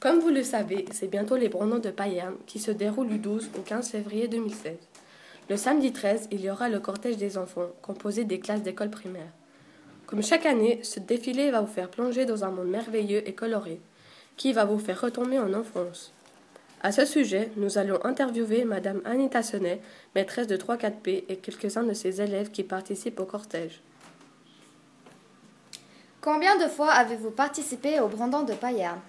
Comme vous le savez, c'est bientôt les Brandons de Payerne qui se déroulent du 12 au 15 février 2016. Le samedi 13, il y aura le cortège des enfants, composé des classes d'école primaire. Comme chaque année, ce défilé va vous faire plonger dans un monde merveilleux et coloré, qui va vous faire retomber en enfance. À ce sujet, nous allons interviewer Madame Anita Sonnet, maîtresse de 3-4P, et quelques-uns de ses élèves qui participent au cortège. Combien de fois avez-vous participé au Brandon de Payerne?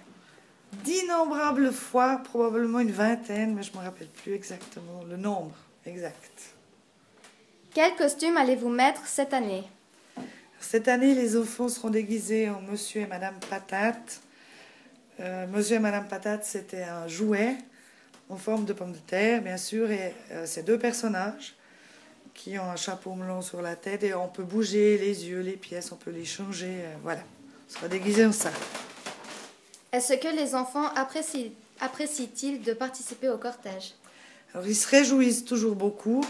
D'innombrables fois, probablement une vingtaine, mais je ne me rappelle plus exactement le nombre exact. Quel costume allez-vous mettre cette année? Cette année, les enfants seront déguisés en Monsieur et Madame Patate. Euh, Monsieur et Madame Patate, c'était un jouet en forme de pomme de terre, bien sûr, et euh, c'est deux personnages qui ont un chapeau melon sur la tête et on peut bouger les yeux, les pièces, on peut les changer. euh, voilà, on sera déguisés en ça. Est-ce que les enfants apprécient- apprécient-ils de participer au cortège? Alors, ils se réjouissent toujours beaucoup,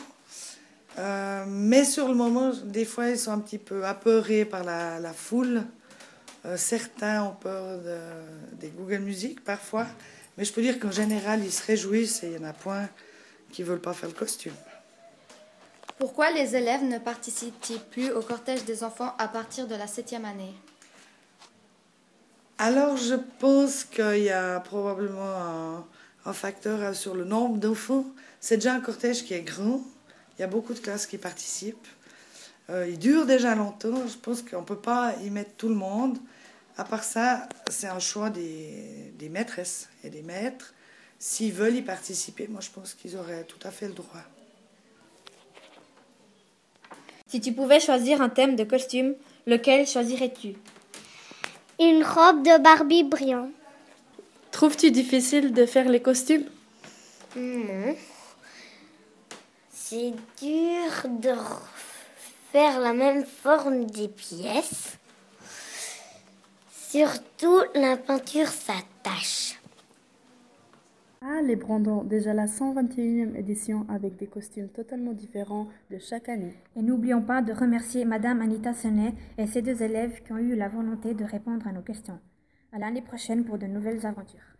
euh, mais sur le moment, des fois, ils sont un petit peu apeurés par la, la foule. Euh, certains ont peur de- des Google Music parfois, mais je peux dire qu'en général, ils se réjouissent et il y en a point qui veulent pas faire le costume. Pourquoi les élèves ne participent-ils plus au cortège des enfants à partir de la septième année? Alors, je pense qu'il y a probablement un, facteur sur le nombre d'enfants. C'est déjà un cortège qui est grand. Il y a beaucoup de classes qui participent. Euh, il dure déjà longtemps. Je pense qu'on ne peut pas y mettre tout le monde. À part ça, c'est un choix des, des maîtresses et des maîtres. S'ils veulent y participer, moi, je pense qu'ils auraient tout à fait le droit. Si tu pouvais choisir un thème de costume, lequel choisirais-tu? Une robe de Barbie brillant. Trouves-tu difficile de faire les costumes? Non. C'est dur de faire la même forme des pièces. Surtout, la peinture s'attache. Ah, les Brandons, déjà la 121e édition avec des costumes totalement différents de chaque année. Et n'oublions pas de remercier Madame Anita Sonnet et ses deux élèves qui ont eu la volonté de répondre à nos questions. À l'année prochaine pour de nouvelles aventures.